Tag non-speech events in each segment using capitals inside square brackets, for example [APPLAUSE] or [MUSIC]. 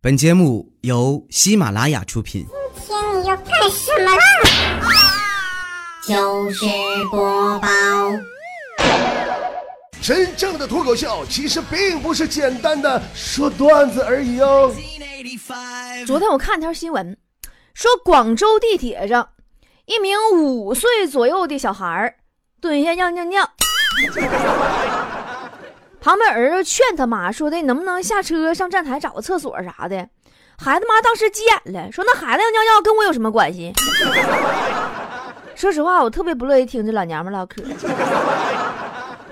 本节目由喜马拉雅出品。今天你要干什么啦？就是播报，真正的脱口秀其实并不是简单的说段子而已哦。昨天我看条新闻，说广州地铁上一名五岁左右的小孩儿蹲下尿尿尿，旁边儿子劝他妈说的：“你能不能下车上站台找个厕所啥的？”孩子妈当时急眼了，说：“那孩子要尿尿跟我有什么关系？”说实话，我特别不乐意听这老娘们唠嗑。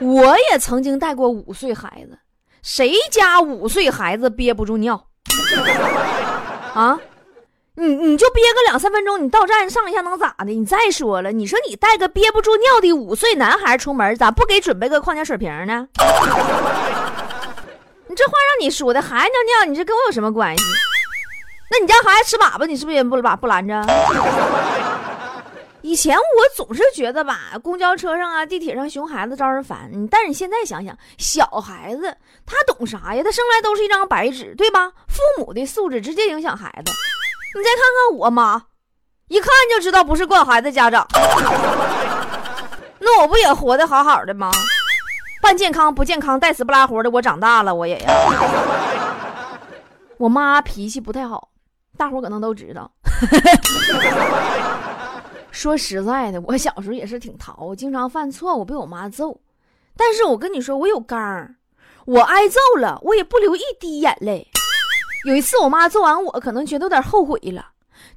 我也曾经带过五岁孩子，谁家五岁孩子憋不住尿啊？你你就憋个两三分钟，你到站上一下能咋的？你再说了，你说你带个憋不住尿的五岁男孩出门，咋不给准备个矿泉水瓶呢？[LAUGHS] 你这话让你说的，孩子尿尿，你这跟我有什么关系？那你家孩子吃粑粑，你是不是也不把不拦着？以前我总是觉得吧，公交车上啊、地铁上熊孩子招人烦。但是你现在想想，小孩子他懂啥呀？他生来都是一张白纸，对吧？父母的素质直接影响孩子。你再看看我妈，一看就知道不是惯孩子家长。那我不也活得好好的吗？半健康不健康，带死不拉活的，我长大了我也呀。我妈脾气不太好，大伙可能都知道。[LAUGHS] 说实在的，我小时候也是挺淘，经常犯错误被我妈揍。但是我跟你说，我有刚儿，我挨揍了，我也不流一滴眼泪。有一次，我妈揍完我，可能觉得有点后悔了，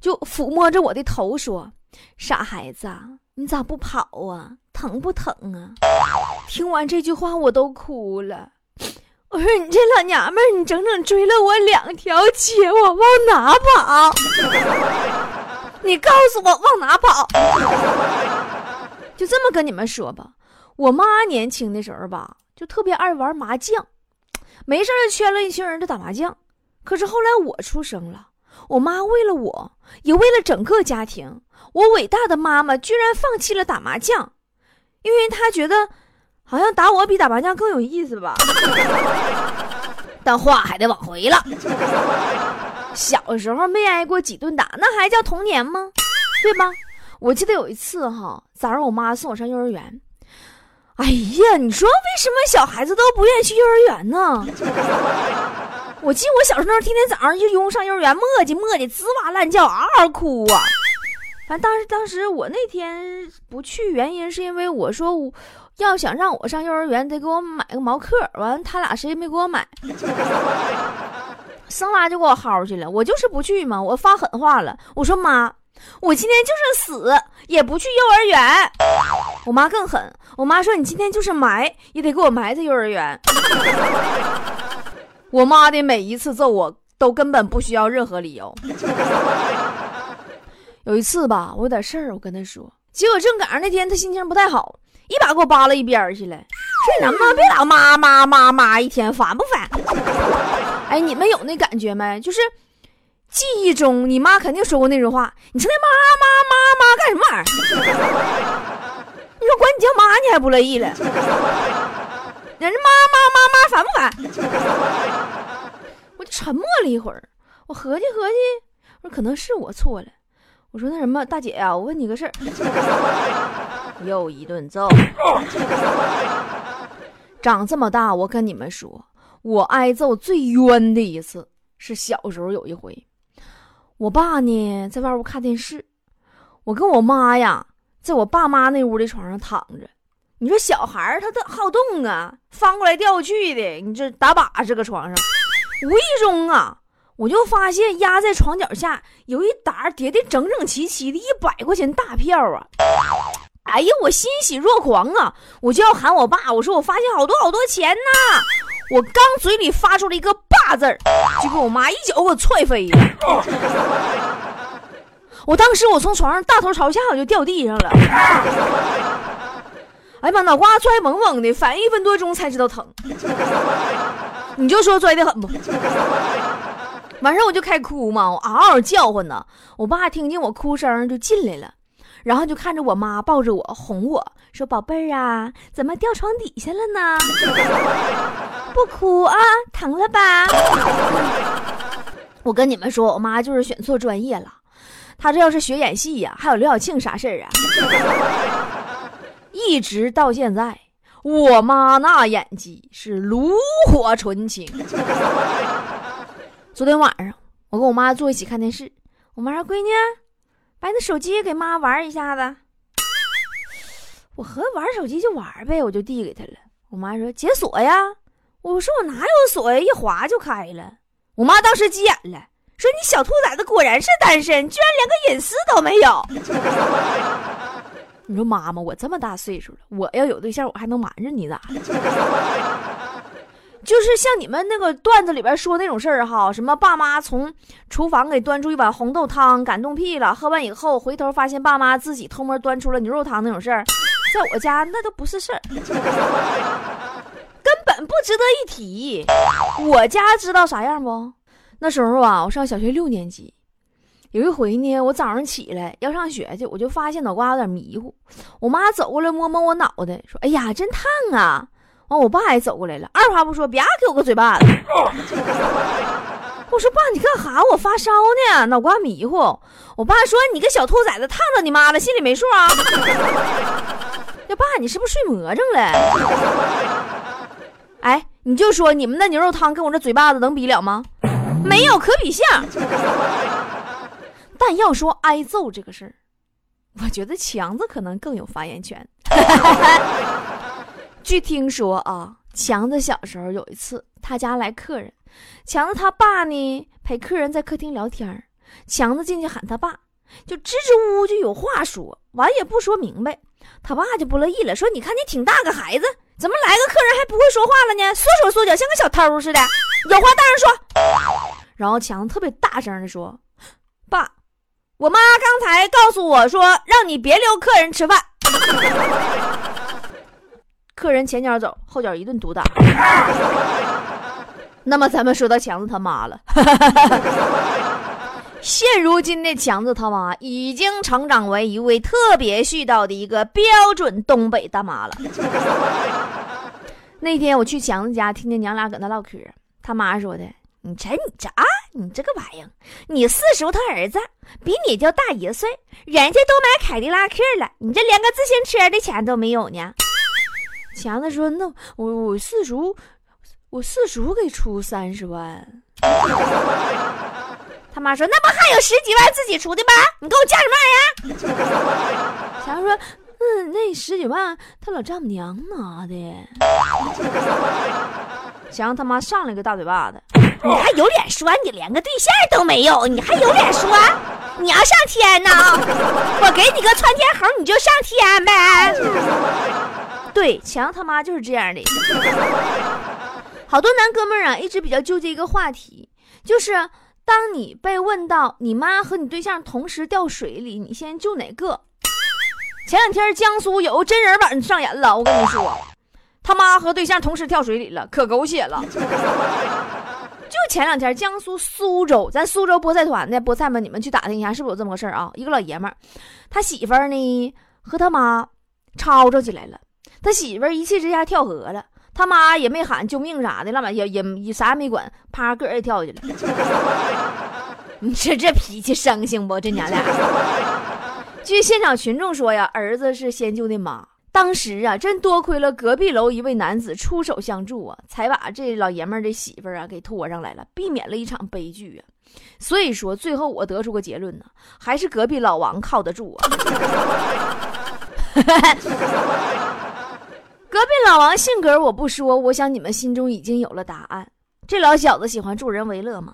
就抚摸着我的头说：“傻孩子，你咋不跑啊？疼不疼啊？”听完这句话，我都哭了。[LAUGHS] 我说：“你这老娘们，你整整追了我两条街，我往哪跑？” [LAUGHS] 你告诉我往哪跑？[LAUGHS] 就这么跟你们说吧，我妈年轻的时候吧，就特别爱玩麻将，没事就圈了一群人就打麻将。可是后来我出生了，我妈为了我，也为了整个家庭，我伟大的妈妈居然放弃了打麻将，因为她觉得好像打我比打麻将更有意思吧。[LAUGHS] 但话还得往回了。小时候没挨过几顿打，那还叫童年吗？对吧？我记得有一次哈，早上我妈送我上幼儿园。哎呀，你说为什么小孩子都不愿意去幼儿园呢？我记得我小时候天天早上就拥上幼儿园，磨叽磨叽，吱哇乱叫，嗷嗷哭啊。反正当时当时我那天不去，原因是因为我说我要想让我上幼儿园，得给我买个毛克。完了，他俩谁也没给我买。[LAUGHS] 生拉就给我薅去了，我就是不去嘛。我发狠话了，我说妈，我今天就是死也不去幼儿园。我妈更狠，我妈说你今天就是埋也得给我埋在幼儿园。我妈的每一次揍我都根本不需要任何理由。[LAUGHS] 有一次吧，我有点事儿，我跟她说，结果正赶上那天她心情不太好，一把给我扒拉一边去了，说你能不能别老妈妈妈妈一天烦不烦？[LAUGHS] 哎，你们有那感觉没？就是记忆中你妈肯定说过那种话。你说那妈妈妈妈干什么玩意儿？你说管你叫妈，你还不乐意了？人家妈妈妈妈烦不烦？[LAUGHS] 我就沉默了一会儿，我合计合计，我说可能是我错了。我说那什么，大姐呀，我问你个事儿。又一顿揍。长这么大，我跟你们说。我挨揍最冤的一次是小时候有一回，我爸呢在外屋看电视，我跟我妈呀在我爸妈那屋的床上躺着。你说小孩他他好动啊，翻过来调过去的，你这打把式个床上，无意中啊我就发现压在床脚下有一沓叠的整整齐齐的一百块钱大票啊！哎呀，我欣喜若狂啊，我就要喊我爸，我说我发现好多好多钱呐！我刚嘴里发出了一个“爸”字儿，就给我妈一脚给我踹飞了。我当时我从床上大头朝下，我就掉地上了。哎妈，脑瓜摔嗡嗡的，反应一分多钟才知道疼。[LAUGHS] 你就说拽的很不？完事我就开哭嘛，我嗷嗷叫唤呢。我爸听见我哭声就进来了，然后就看着我妈抱着我哄我说：“宝贝儿啊，怎么掉床底下了呢？” [LAUGHS] 不哭啊，疼了吧？我跟你们说，我妈就是选错专业了。她这要是学演戏呀，还有刘晓庆啥事儿啊？一直到现在，我妈那演技是炉火纯青。昨天晚上，我跟我妈坐一起看电视，我妈说：“闺女，把你的手机给妈玩一下子。”我合玩手机就玩呗，我就递给她了。我妈说：“解锁呀。”我说：“我哪有锁呀？一划就开了。”我妈当时急眼了，说：“你小兔崽子果然是单身，居然连个隐私都没有。”你说妈妈，我这么大岁数了，我要有对象，我还能瞒着你咋的？[LAUGHS] 就是像你们那个段子里边说那种事儿哈，什么爸妈从厨房给端出一碗红豆汤，感动屁了，喝完以后回头发现爸妈自己偷摸端出了牛肉汤那种事儿，在我家那都不是事儿，根本不值得一提。我家知道啥样不？那时候啊，我上小学六年级。有一回呢，我早上起来要上学去，我就发现脑瓜有点迷糊。我妈走过来摸摸我脑袋，说：“哎呀，真烫啊！”完，我爸也走过来了，二话不说，啪给我个嘴巴子。我说：“爸，你干哈？我发烧呢，脑瓜迷糊。”我爸说：“你个小兔崽子，烫着你妈了，心里没数啊？”那，爸，你是不是睡魔怔了？[LAUGHS] 哎，你就说你们那牛肉汤跟我这嘴巴子能比了吗？没有可比性。但要说挨揍这个事儿，我觉得强子可能更有发言权。[LAUGHS] 据听说啊，强子小时候有一次，他家来客人，强子他爸呢陪客人在客厅聊天强子进去喊他爸，就支支吾吾就有话说，完也不说明白，他爸就不乐意了，说：“你看你挺大个孩子，怎么来个客人还不会说话了呢？缩手缩脚像个小偷似的，有话大声说。”然后强子特别大声的说：“爸。”我妈刚才告诉我说，让你别留客人吃饭。客人前脚走，后脚一顿毒打。那么咱们说到强子他妈了。[LAUGHS] 现如今的强子他妈已经成长为一位特别絮叨的一个标准东北大妈了。那天我去强子家，听见娘俩搁那唠嗑，他妈说的。你瞅你这啊，你这个玩意儿，你四叔他儿子比你就大一岁，人家都买凯迪拉克了，你这连个自行车的钱都没有呢。强子说：“那我我四叔，我四叔给出三十万。” [LAUGHS] 他妈说：“那不还有十几万自己出的吗？你给我加什么玩意儿？”强子说：“嗯，那十几万他老丈母娘拿的。”强他妈上来个大嘴巴子。[LAUGHS] 你还有脸说你连个对象都没有？你还有脸说你要上天呢？我给你个窜天猴，你就上天呗？对，强他妈就是这样的。好多男哥们儿啊，一直比较纠结一个话题，就是当你被问到你妈和你对象同时掉水里，你先救哪个？前两天江苏有个真人版上演了，我跟你说，他妈和对象同时跳水里了，可狗血了。[LAUGHS] 就前两天，江苏苏州，咱苏州菠菜团的菠菜们，你们去打听一下，是不是有这么个事儿啊？一个老爷们儿，他媳妇儿呢和他妈吵吵起来了，他媳妇儿一气之下跳河了，他妈也没喊救命啥的，了也也也啥也没管，啪个儿也跳下去了。[LAUGHS] 你说这脾气生性不？这娘俩。据现场群众说呀，儿子是先救的妈。当时啊，真多亏了隔壁楼一位男子出手相助啊，才把这老爷们的媳妇儿啊给拖上来了，避免了一场悲剧啊。所以说，最后我得出个结论呢，还是隔壁老王靠得住啊。[LAUGHS] 隔壁老王性格我不说，我想你们心中已经有了答案。这老小子喜欢助人为乐吗？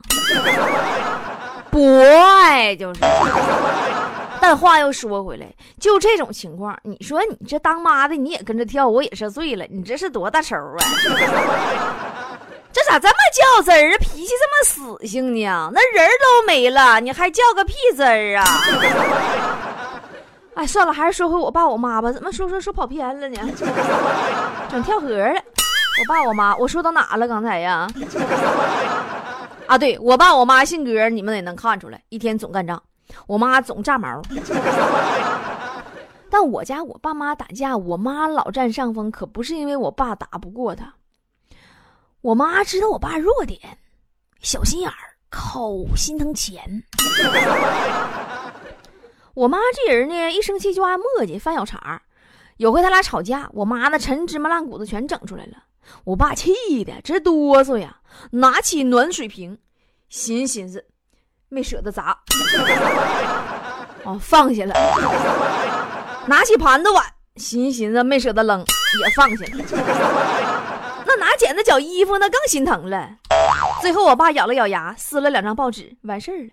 不爱就是。[LAUGHS] 但话又说回来，就这种情况，你说你这当妈的你也跟着跳，我也是醉了，你这是多大仇啊？[LAUGHS] 这咋这么较真儿啊？脾气这么死性呢？那人都没了，你还较个屁真儿啊？[LAUGHS] 哎，算了，还是说回我爸我妈吧。怎么说说说跑偏了呢？整跳河了。我爸我妈，我说到哪了？刚才呀？啊，对我爸我妈性格，你们也能看出来，一天总干仗。我妈总炸毛，[LAUGHS] 但我家我爸妈打架，我妈老占上风，可不是因为我爸打不过她。我妈知道我爸弱点，小心眼儿，抠，心疼钱。我妈这人呢，一生气就爱磨叽，犯小茬。有回他俩吵架，我妈那陈芝麻烂谷子全整出来了。我爸气的直哆嗦呀，拿起暖水瓶，寻寻思，没舍得砸，哦，放下了。拿起盘子碗，寻思寻思，没舍得扔，也放下了。那拿剪子绞衣服，那更心疼了。最后，我爸咬了咬牙，撕了两张报纸，完事儿了。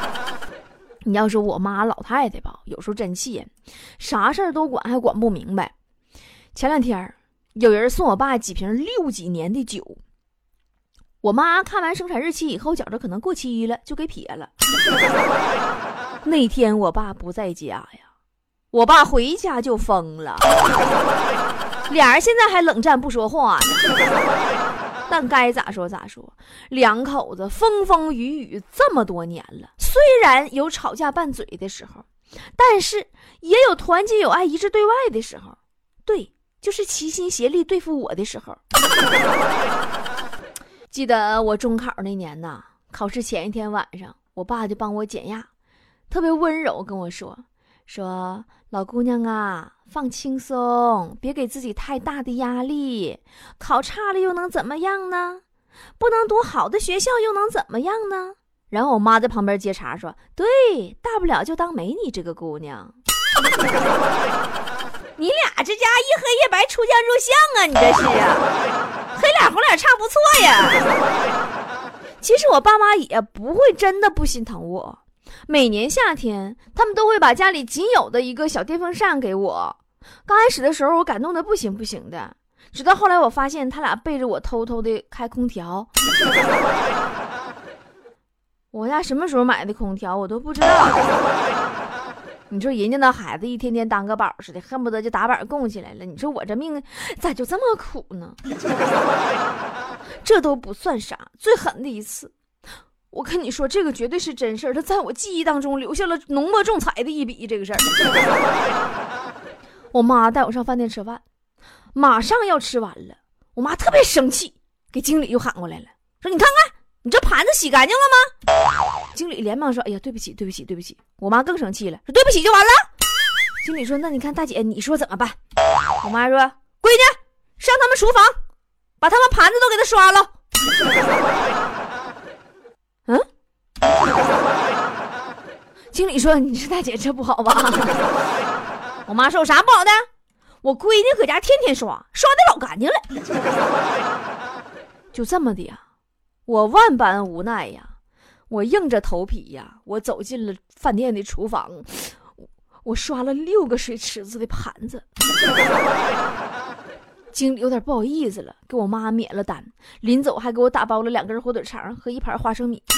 [LAUGHS] 你要说我妈老太太吧，有时候真气人，啥事儿都管，还管不明白。前两天有人送我爸几瓶六几年的酒，我妈看完生产日期以后，觉着可能过期了，就给撇了。[LAUGHS] 那天我爸不在家呀，我爸回家就疯了，俩人现在还冷战不说话呢。但该咋说咋说，两口子风风雨雨这么多年了，虽然有吵架拌嘴的时候，但是也有团结友爱、一致对外的时候。对，就是齐心协力对付我的时候。记得我中考那年呐，考试前一天晚上，我爸就帮我减压，特别温柔跟我说：“说老姑娘啊。”放轻松，别给自己太大的压力。考差了又能怎么样呢？不能读好的学校又能怎么样呢？然后我妈在旁边接茬说：“对，大不了就当没你这个姑娘。[LAUGHS] 你俩这家一黑一白出将入相啊！你这是啊，黑脸红脸差不错呀。其实我爸妈也不会真的不心疼我，每年夏天他们都会把家里仅有的一个小电风扇给我。刚开始的时候，我感动的不行不行的，直到后来我发现他俩背着我偷偷的开空调。我家什么时候买的空调，我都不知道。你说人家那孩子一天天当个宝似的，恨不得就打板供起来了。你说我这命咋就这么苦呢？[LAUGHS] 这都不算啥，最狠的一次，我跟你说，这个绝对是真事儿，他在我记忆当中留下了浓墨重彩的一笔。这个事儿。[LAUGHS] 我妈带我上饭店吃饭，马上要吃完了，我妈特别生气，给经理又喊过来了，说：“你看看，你这盘子洗干净了吗？”经理连忙说：“哎呀，对不起，对不起，对不起。”我妈更生气了，说：“对不起就完了。”经理说：“那你看大姐，你说怎么办？”我妈说：“闺女，上他们厨房，把他们盘子都给他刷了。”嗯？经理说：“你这大姐这不好吧？”我妈说：“有啥不好的？我闺女搁家天天刷，刷的老干净了。”就这么的呀，我万般无奈呀，我硬着头皮呀，我走进了饭店的厨房，我刷了六个水池子的盘子。[LAUGHS] 经理有点不好意思了，给我妈免了单，临走还给我打包了两根火腿肠和一盘花生米，[LAUGHS]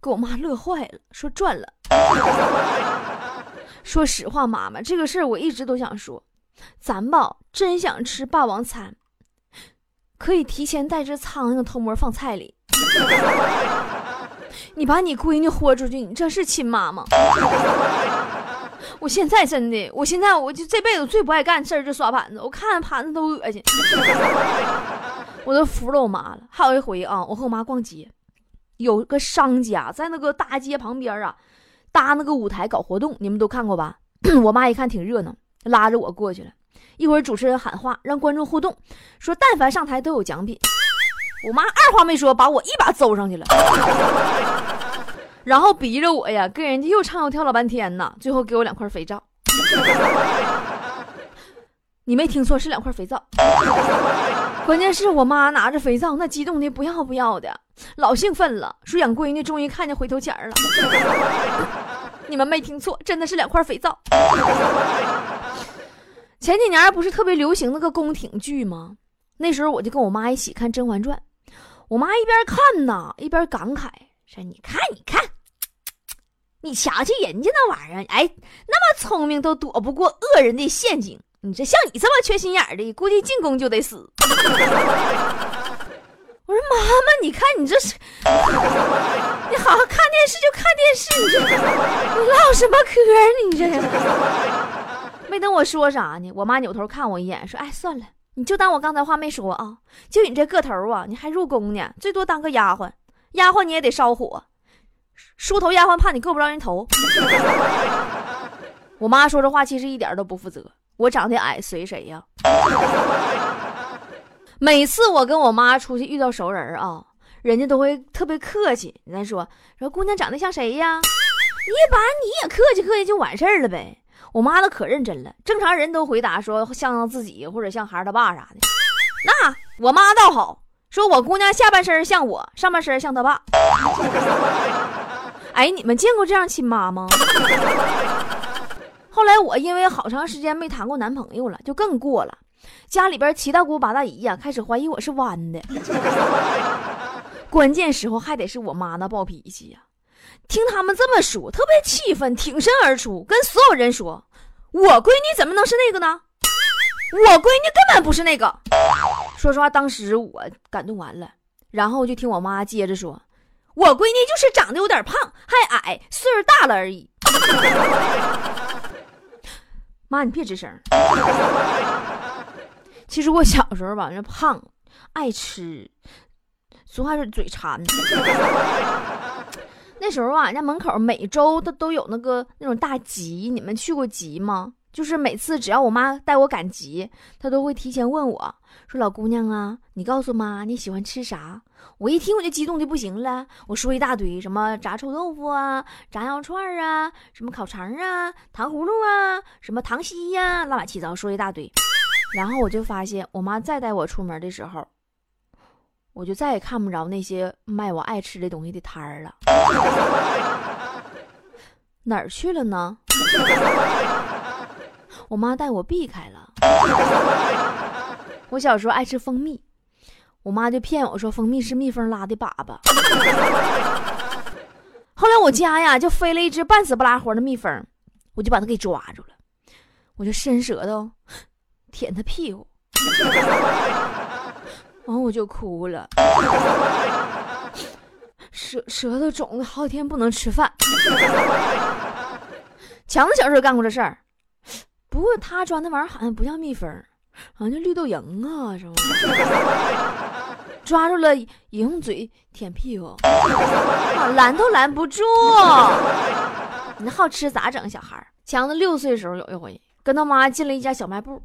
给我妈乐坏了，说赚了。[LAUGHS] 说实话，妈妈，这个事儿我一直都想说，咱吧真想吃霸王餐，可以提前带只苍蝇偷摸放菜里。[LAUGHS] 你把你闺女豁出去，你这是亲妈吗？[LAUGHS] 我现在真的，我现在我就这辈子最不爱干事儿就刷盘子，我看盘子都恶心，[LAUGHS] 我都服了我妈了。还有一回啊，我和我妈逛街，有个商家在那个大街旁边啊。搭那个舞台搞活动，你们都看过吧？[COUGHS] 我妈一看挺热闹，拉着我过去了。一会儿主持人喊话，让观众互动，说但凡上台都有奖品。我妈二话没说，把我一把揍上去了，然后逼着我呀，跟人家又唱又跳了半天呢。最后给我两块肥皂，你没听错，是两块肥皂。关键是我妈拿着肥皂，那激动的不要不要的，老兴奋了，说养闺女终于看见回头钱了。你们没听错，真的是两块肥皂。前几年不是特别流行那个宫廷剧吗？那时候我就跟我妈一起看《甄嬛传》，我妈一边看呢，一边感慨说：“你看，你看，你瞧瞧人家那玩意儿，哎，那么聪明都躲不过恶人的陷阱，你这像你这么缺心眼的，估计进宫就得死。[LAUGHS] ”我说妈妈，你看你这是，你好好看电视就看电视，你这你唠什么嗑呢？你这 [LAUGHS] 没等我说啥呢，我妈扭头看我一眼，说：“哎，算了，你就当我刚才话没说啊！就你这个头啊，你还入宫呢，最多当个丫鬟，丫鬟你也得烧火，梳头丫鬟怕你够不着人头。[LAUGHS] 我妈说这话其实一点都不负责，我长得矮随谁呀？[LAUGHS] 每次我跟我妈出去遇到熟人啊，人家都会特别客气，你再说说姑娘长得像谁呀？[LAUGHS] 你把你也客气客气就完事儿了呗。我妈都可认真了，正常人都回答说像自己或者像孩儿他爸啥的。那我妈倒好，说我姑娘下半身像我，上半身像他爸。[LAUGHS] 哎，你们见过这样亲妈吗？[LAUGHS] 后来我因为好长时间没谈过男朋友了，就更过了。家里边七大姑八大姨呀，开始怀疑我是弯的。[LAUGHS] 关键时候还得是我妈那暴脾气呀。听他们这么说，特别气愤，挺身而出，跟所有人说：“我闺女怎么能是那个呢？我闺女根本不是那个。”说实话，当时我感动完了，然后就听我妈接着说：“我闺女就是长得有点胖，还矮，岁数大了而已。”妈，你别吱声。其实我小时候吧，那胖，爱吃，俗话是嘴馋。那时候啊，人家门口每周都都有那个那种大集，你们去过集吗？就是每次只要我妈带我赶集，她都会提前问我说：“老姑娘啊，你告诉妈你喜欢吃啥？”我一听我就激动的不行了，我说一大堆，什么炸臭豆腐啊，炸羊肉串啊，什么烤肠啊，糖葫芦啊，什么糖稀呀，乱七八糟说一大堆。然后我就发现，我妈再带我出门的时候。我就再也看不着那些卖我爱吃的东西的摊儿了，哪儿去了呢？我妈带我避开了。我小时候爱吃蜂蜜，我妈就骗我说蜂蜜是蜜蜂拉的粑粑。后来我家呀就飞了一只半死不拉活的蜜蜂，我就把它给抓住了，我就伸舌头舔它屁股。完我就哭了，舌舌头肿的好几天不能吃饭。强子小时候干过这事儿，不过他抓那玩意儿好像不像蜜蜂，好像就绿豆蝇啊，是吗？抓住了也用嘴舔屁股，拦都拦不住。你好吃咋整？小孩儿强子六岁的时候有一回跟他妈进了一家小卖部，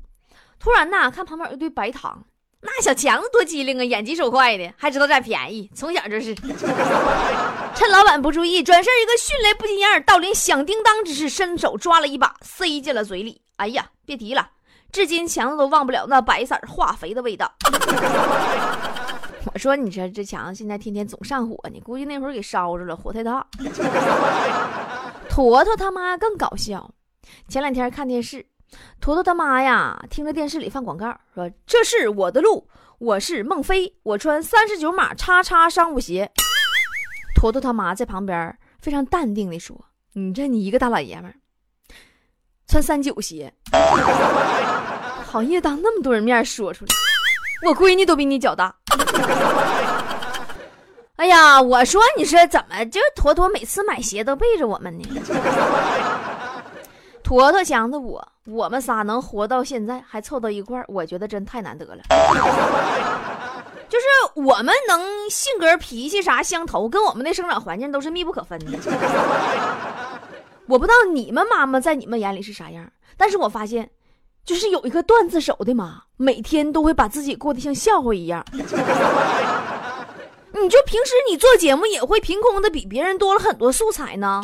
突然呐看旁边有一堆白糖。那小强子多机灵啊，眼疾手快的，还知道占便宜，从小就是。趁老板不注意，转身一个迅雷不及掩耳盗铃响叮当之势，伸手抓了一把，塞进了嘴里。哎呀，别提了，至今强子都忘不了那白色化肥的味道。[LAUGHS] 我说，你说这强子现在天天总上火呢，估计那会儿给烧着了，火太大。[LAUGHS] 坨坨他妈更搞笑，前两天看电视。坨坨他妈呀，听着电视里放广告，说：“这是我的路，我是孟非，我穿三十九码叉叉商务鞋。”坨坨他妈在旁边非常淡定地说：“你这你一个大老爷们儿，穿三九鞋，好意思当那么多人面说出来，我闺女都比你脚大。”哎呀，我说你说怎么就坨坨每次买鞋都背着我们呢？坨坨强子我，我们仨能活到现在还凑到一块儿，我觉得真太难得了。就是我们能性格脾气啥相投，跟我们的生长环境都是密不可分的。我不知道你们妈妈在你们眼里是啥样，但是我发现，就是有一个段子手的妈，每天都会把自己过得像笑话一样。你就平时你做节目也会凭空的比别人多了很多素材呢。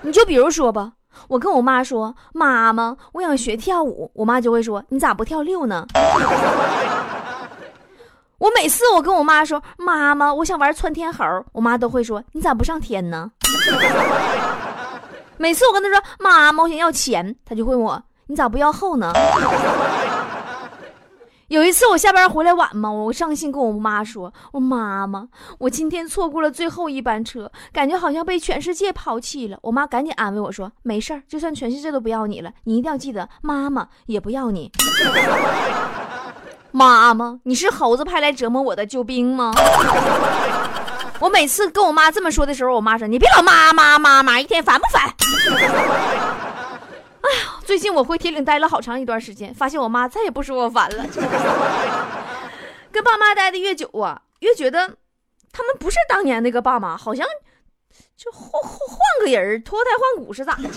你就比如说吧。我跟我妈说：“妈妈，我想学跳舞。”我妈就会说：“你咋不跳六呢？” [LAUGHS] 我每次我跟我妈说：“妈妈，我想玩窜天猴。”我妈都会说：“你咋不上天呢？” [LAUGHS] 每次我跟她说：“妈妈，我想要钱。”她就问我：“你咋不要后呢？”有一次我下班回来晚嘛，我伤心跟我妈说：“我妈妈，我今天错过了最后一班车，感觉好像被全世界抛弃了。”我妈赶紧安慰我说：“没事儿，就算全世界都不要你了，你一定要记得，妈妈也不要你。[LAUGHS] ”妈妈，你是猴子派来折磨我的救兵吗？我每次跟我妈这么说的时候，我妈说：“你别老妈妈妈妈，一天烦不烦？” [LAUGHS] 哎呀。最近我回铁岭待了好长一段时间，发现我妈再也不说我烦了。跟爸妈待的越久啊，越觉得他们不是当年那个爸妈，好像就换换换个人脱胎换骨是咋的？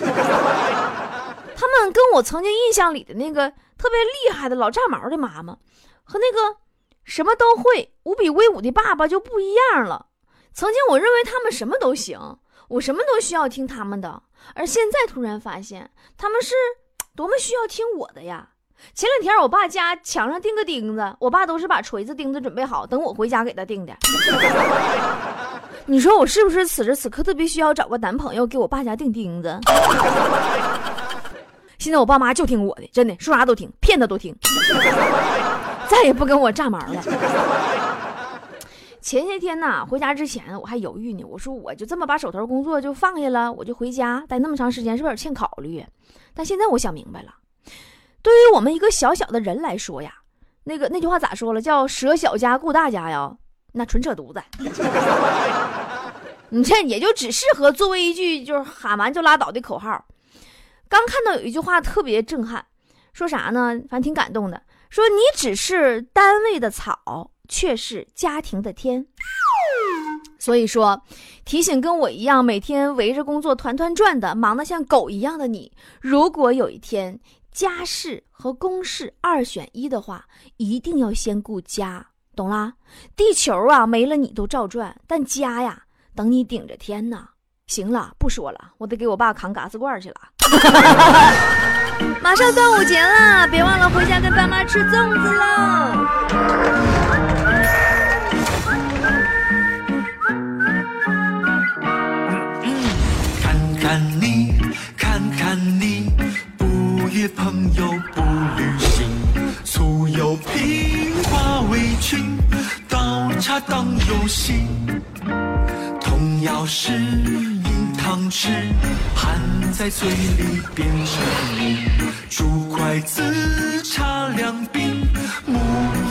他们跟我曾经印象里的那个特别厉害的老炸毛的妈妈，和那个什么都会、无比威武的爸爸就不一样了。曾经我认为他们什么都行，我什么都需要听他们的，而现在突然发现他们是多么需要听我的呀！前两天我爸家墙上钉个钉子，我爸都是把锤子、钉子准备好，等我回家给他钉的。[LAUGHS] 你说我是不是此时此刻特别需要找个男朋友给我爸家钉钉子？[LAUGHS] 现在我爸妈就听我的，真的说啥都听，骗他都听，[LAUGHS] 再也不跟我炸毛了。前些天呢，回家之前我还犹豫呢。我说我就这么把手头工作就放下了，我就回家待那么长时间，是不是有点欠考虑？但现在我想明白了，对于我们一个小小的人来说呀，那个那句话咋说了？叫舍小家顾大家呀，那纯扯犊子。[LAUGHS] 你这也就只适合作为一句就是喊完就拉倒的口号。刚看到有一句话特别震撼，说啥呢？反正挺感动的，说你只是单位的草。却是家庭的天，所以说，提醒跟我一样每天围着工作团团转的、忙得像狗一样的你，如果有一天家事和公事二选一的话，一定要先顾家，懂啦？地球啊没了你都照转，但家呀等你顶着天呢。行了，不说了，我得给我爸扛嘎子罐去了。[LAUGHS] 马上端午节了，别忘了回家跟爸妈吃粽子了。朋友不旅行，醋油瓶化围裙，倒茶当游戏。童谣是饮汤匙，含在嘴里变成泥。竹筷子插两鬓，牧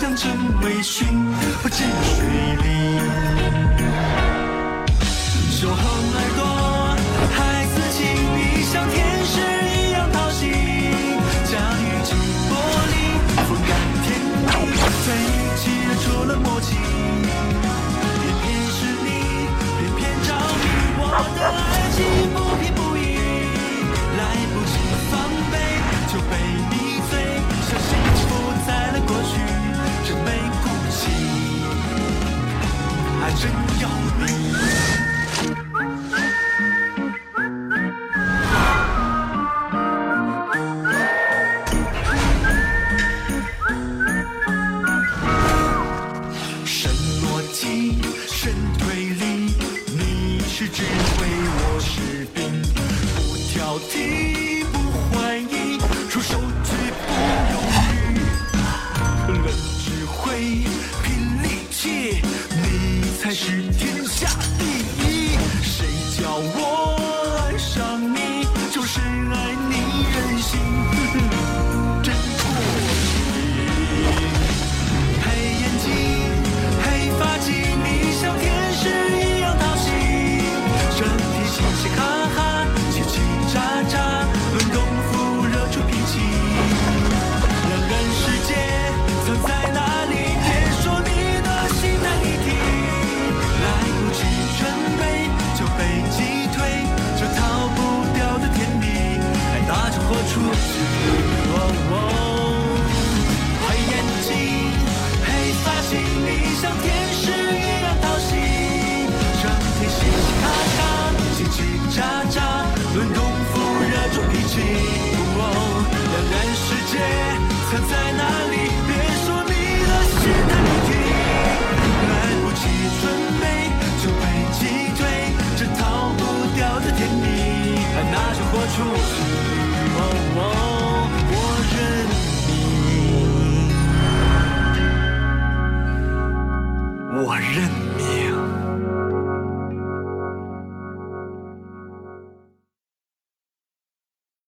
羊真微醺，不进水里。手横爱情不偏不倚，来不及防备就被迷醉，小心不在了过去，真没骨气，爱真要命。出去。